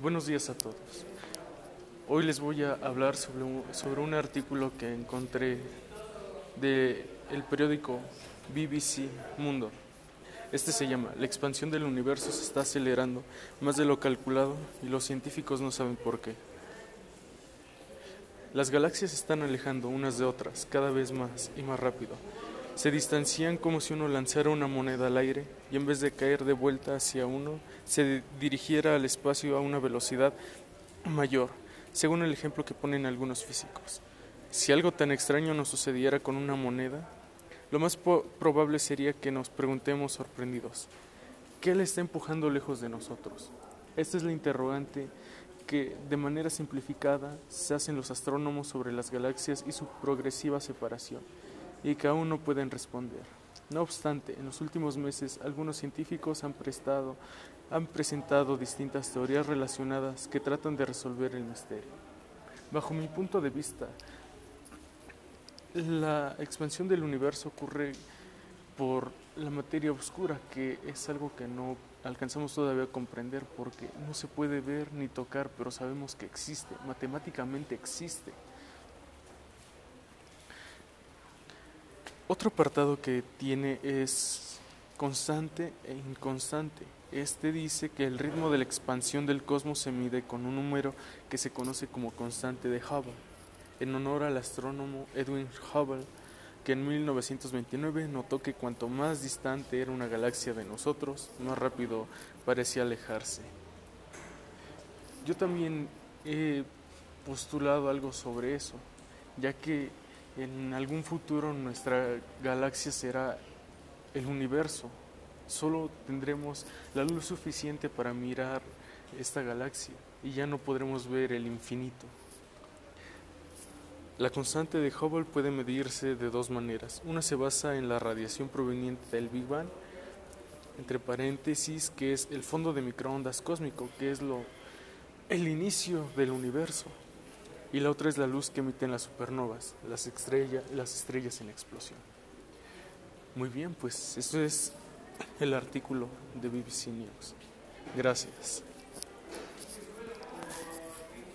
Buenos días a todos. Hoy les voy a hablar sobre un, sobre un artículo que encontré de el periódico BBC Mundo. Este se llama La expansión del universo se está acelerando más de lo calculado y los científicos no saben por qué. Las galaxias se están alejando unas de otras cada vez más y más rápido. Se distancian como si uno lanzara una moneda al aire y en vez de caer de vuelta hacia uno, se dirigiera al espacio a una velocidad mayor, según el ejemplo que ponen algunos físicos. Si algo tan extraño nos sucediera con una moneda, lo más probable sería que nos preguntemos sorprendidos, ¿qué le está empujando lejos de nosotros? Esta es la interrogante que, de manera simplificada, se hacen los astrónomos sobre las galaxias y su progresiva separación y que aún no pueden responder. No obstante, en los últimos meses algunos científicos han, prestado, han presentado distintas teorías relacionadas que tratan de resolver el misterio. Bajo mi punto de vista, la expansión del universo ocurre por la materia oscura, que es algo que no alcanzamos todavía a comprender porque no se puede ver ni tocar, pero sabemos que existe, matemáticamente existe. Otro apartado que tiene es constante e inconstante. Este dice que el ritmo de la expansión del cosmos se mide con un número que se conoce como constante de Hubble, en honor al astrónomo Edwin Hubble, que en 1929 notó que cuanto más distante era una galaxia de nosotros, más rápido parecía alejarse. Yo también he postulado algo sobre eso, ya que en algún futuro nuestra galaxia será el universo. Solo tendremos la luz suficiente para mirar esta galaxia y ya no podremos ver el infinito. La constante de Hubble puede medirse de dos maneras. Una se basa en la radiación proveniente del Big Bang, entre paréntesis, que es el fondo de microondas cósmico, que es lo el inicio del universo y la otra es la luz que emiten las supernovas, las, estrellas, las estrellas en explosión. Muy bien, pues esto es el artículo de BBC News. Gracias.